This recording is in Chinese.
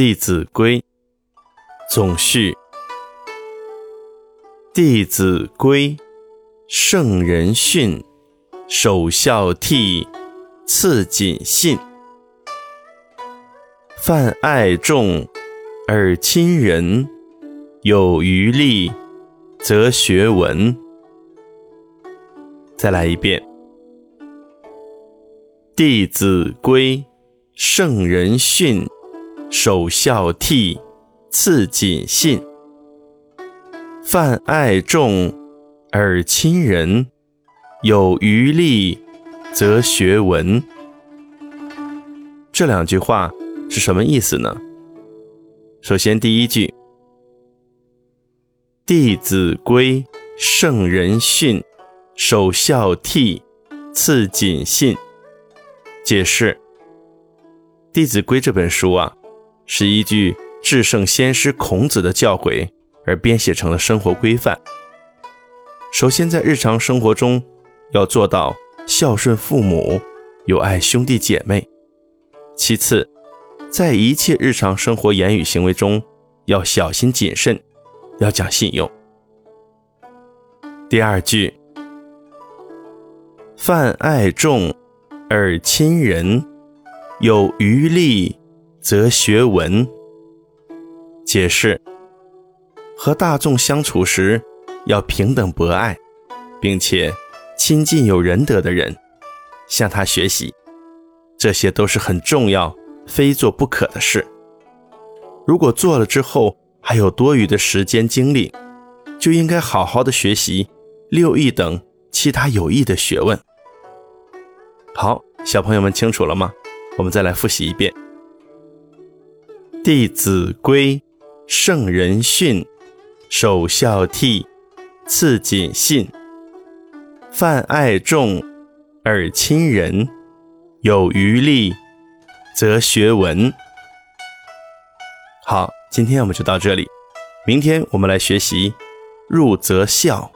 弟子规》总序：《弟子规》，圣人训，首孝悌，次谨信。泛爱众，而亲仁，有余力，则学文。再来一遍，《弟子规》，圣人训。首孝悌，次谨信。泛爱众，而亲仁，有余力，则学文。这两句话是什么意思呢？首先，第一句，《弟子规》圣人训，首孝悌，次谨信。解释，《弟子规》这本书啊。是依据至圣先师孔子的教诲而编写成了生活规范。首先，在日常生活中要做到孝顺父母、友爱兄弟姐妹；其次，在一切日常生活言语行为中要小心谨慎，要讲信用。第二句，泛爱众而亲仁，有余力。则学文。解释：和大众相处时，要平等博爱，并且亲近有仁德的人，向他学习，这些都是很重要、非做不可的事。如果做了之后还有多余的时间精力，就应该好好的学习六艺等其他有益的学问。好，小朋友们清楚了吗？我们再来复习一遍。弟子规，圣人训，首孝悌，次谨信。泛爱众，而亲仁，有余力，则学文。好，今天我们就到这里，明天我们来学习入则孝。